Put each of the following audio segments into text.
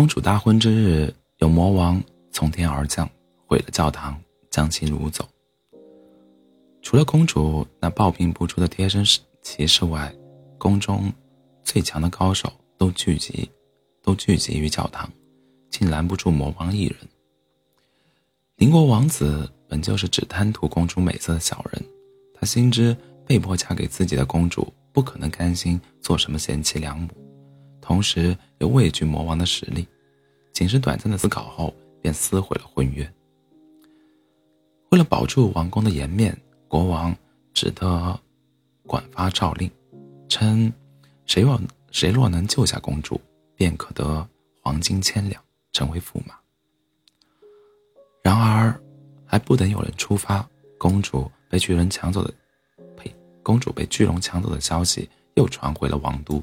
公主大婚之日，有魔王从天而降，毁了教堂，将其掳走。除了公主那暴病不出的贴身骑士外，宫中最强的高手都聚集，都聚集于教堂，竟拦不住魔王一人。邻国王子本就是只贪图公主美色的小人，他心知被迫嫁给自己的公主不可能甘心做什么贤妻良母，同时又畏惧魔王的实力，仅是短暂的思考后便撕毁了婚约。为了保住王宫的颜面，国王只得管发诏令，称谁若谁若能救下公主，便可得黄金千两，成为驸马。然而，还不等有人出发，公主被巨人抢走的，呸！公主被巨龙抢走的消息又传回了王都。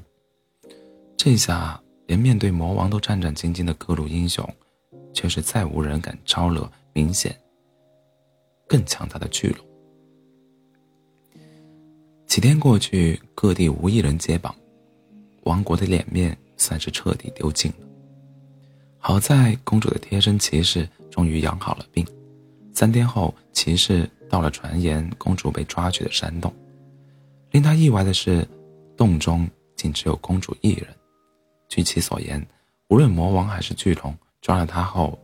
这下，连面对魔王都战战兢兢的各路英雄，却是再无人敢招惹明显更强大的巨龙。几天过去，各地无一人接榜，王国的脸面算是彻底丢尽了。好在公主的贴身骑士。终于养好了病，三天后，骑士到了传言公主被抓去的山洞。令他意外的是，洞中竟只有公主一人。据其所言，无论魔王还是巨龙抓了他后，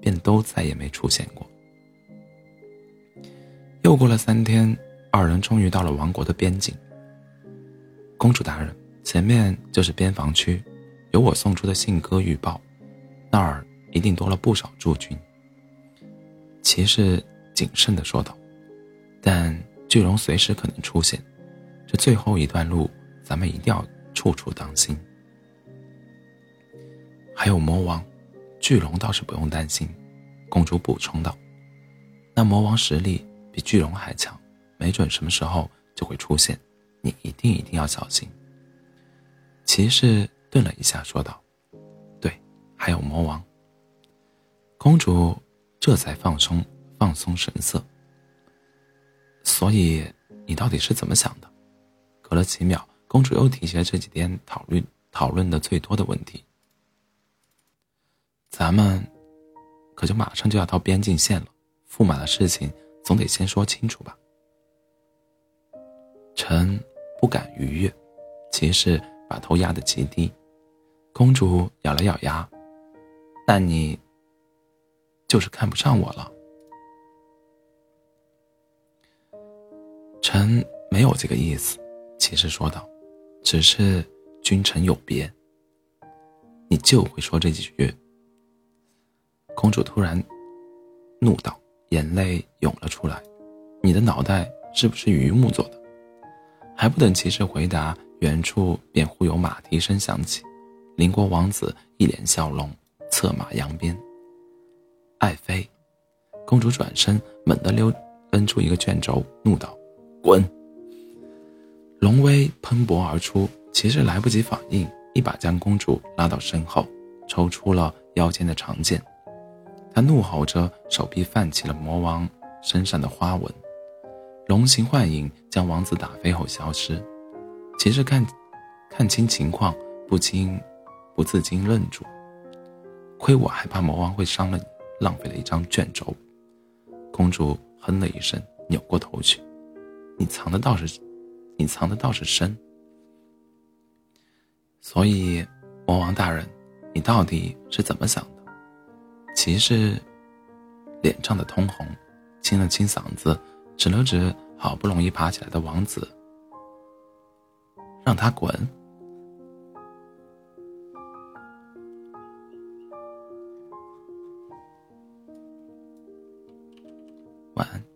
便都再也没出现过。又过了三天，二人终于到了王国的边境。公主大人，前面就是边防区，有我送出的信鸽预报，那儿。一定多了不少驻军。骑士谨慎地说道：“但巨龙随时可能出现，这最后一段路，咱们一定要处处当心。还有魔王，巨龙倒是不用担心。”公主补充道：“那魔王实力比巨龙还强，没准什么时候就会出现，你一定一定要小心。”骑士顿了一下，说道：“对，还有魔王。”公主这才放松放松神色。所以你到底是怎么想的？隔了几秒，公主又提起了这几天讨论讨论的最多的问题。咱们可就马上就要到边境线了，驸马的事情总得先说清楚吧。臣不敢逾越。骑士把头压得极低。公主咬了咬牙。那你？就是看不上我了，臣没有这个意思。骑士说道：“只是君臣有别，你就会说这几句。”公主突然怒道，眼泪涌了出来：“你的脑袋是不是榆木做的？”还不等骑士回答，远处便忽有马蹄声响起，邻国王子一脸笑容，策马扬鞭。爱妃，公主转身，猛地溜扔出一个卷轴，怒道：“滚！”龙威喷薄而出，骑士来不及反应，一把将公主拉到身后，抽出了腰间的长剑。他怒吼着，手臂泛起了魔王身上的花纹。龙形幻影将王子打飞后消失。骑士看，看清情况，不禁，不自禁愣住。亏我还怕魔王会伤了你。浪费了一张卷轴，公主哼了一声，扭过头去。你藏的倒是，你藏的倒是深。所以，魔王大人，你到底是怎么想的？骑士脸涨得通红，清了清嗓子，指了指好不容易爬起来的王子，让他滚。晚安。